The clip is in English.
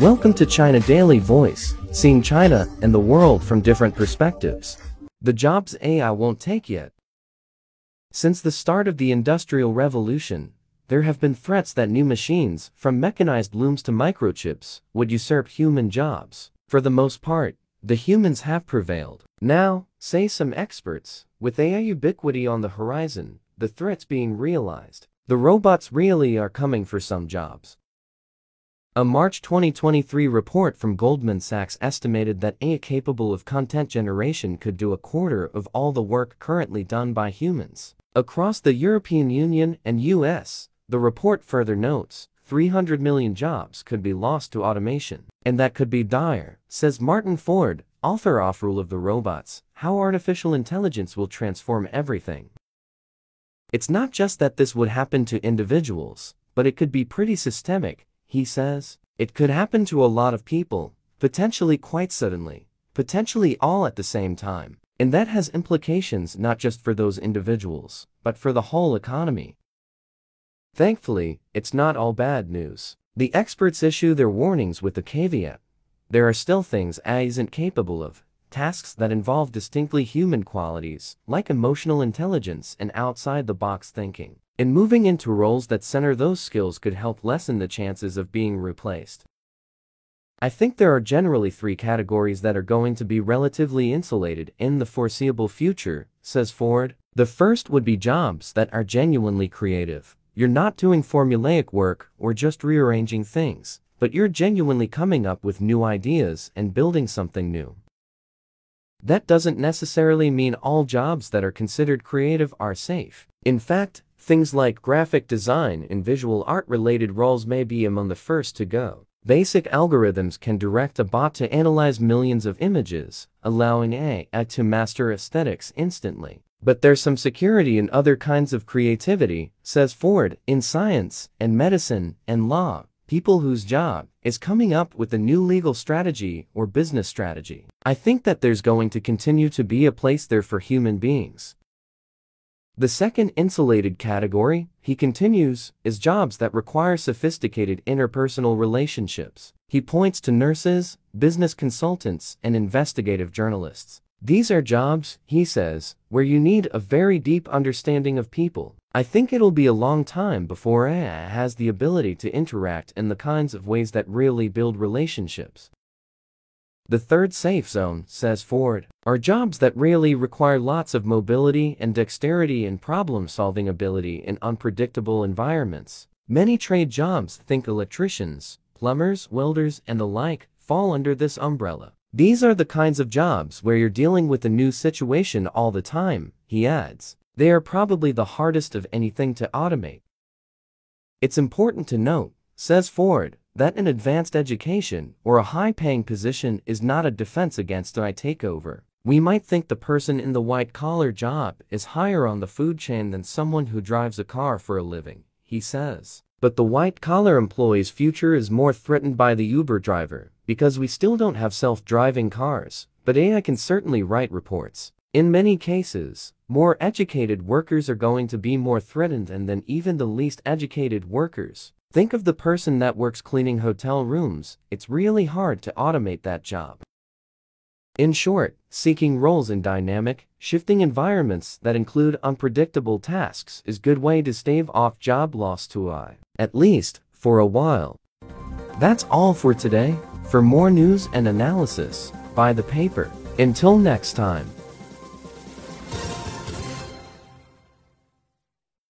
Welcome to China Daily Voice, seeing China and the world from different perspectives. The jobs AI won't take yet. Since the start of the Industrial Revolution, there have been threats that new machines, from mechanized looms to microchips, would usurp human jobs. For the most part, the humans have prevailed. Now, say some experts, with AI ubiquity on the horizon, the threats being realized, the robots really are coming for some jobs. A March 2023 report from Goldman Sachs estimated that AI capable of content generation could do a quarter of all the work currently done by humans. Across the European Union and US, the report further notes, 300 million jobs could be lost to automation. And that could be dire, says Martin Ford, author of Rule of the Robots, How Artificial Intelligence Will Transform Everything. It's not just that this would happen to individuals, but it could be pretty systemic, he says. It could happen to a lot of people, potentially quite suddenly, potentially all at the same time. And that has implications not just for those individuals, but for the whole economy. Thankfully, it's not all bad news. The experts issue their warnings with the caveat. There are still things AI isn't capable of, tasks that involve distinctly human qualities, like emotional intelligence and outside-the-box thinking. And moving into roles that center those skills could help lessen the chances of being replaced. I think there are generally three categories that are going to be relatively insulated in the foreseeable future, says Ford. The first would be jobs that are genuinely creative. You're not doing formulaic work or just rearranging things, but you're genuinely coming up with new ideas and building something new. That doesn't necessarily mean all jobs that are considered creative are safe. In fact, Things like graphic design and visual art related roles may be among the first to go. Basic algorithms can direct a bot to analyze millions of images, allowing AI to master aesthetics instantly. But there's some security in other kinds of creativity, says Ford, in science and medicine and law, people whose job is coming up with a new legal strategy or business strategy. I think that there's going to continue to be a place there for human beings. The second insulated category, he continues, is jobs that require sophisticated interpersonal relationships. He points to nurses, business consultants, and investigative journalists. These are jobs, he says, where you need a very deep understanding of people. I think it'll be a long time before AI has the ability to interact in the kinds of ways that really build relationships. The third safe zone, says Ford, are jobs that really require lots of mobility and dexterity and problem-solving ability in unpredictable environments. Many trade jobs, think electricians, plumbers, welders, and the like, fall under this umbrella. These are the kinds of jobs where you're dealing with a new situation all the time, he adds. They are probably the hardest of anything to automate. It's important to note, says Ford, that an advanced education or a high-paying position is not a defense against a takeover. We might think the person in the white-collar job is higher on the food chain than someone who drives a car for a living, he says. But the white-collar employee's future is more threatened by the Uber driver, because we still don't have self-driving cars, but AI can certainly write reports. In many cases, more educated workers are going to be more threatened than even the least educated workers. Think of the person that works cleaning hotel rooms, it's really hard to automate that job. In short, seeking roles in dynamic, shifting environments that include unpredictable tasks is a good way to stave off job loss to AI, at least for a while. That's all for today. For more news and analysis, buy the paper. Until next time.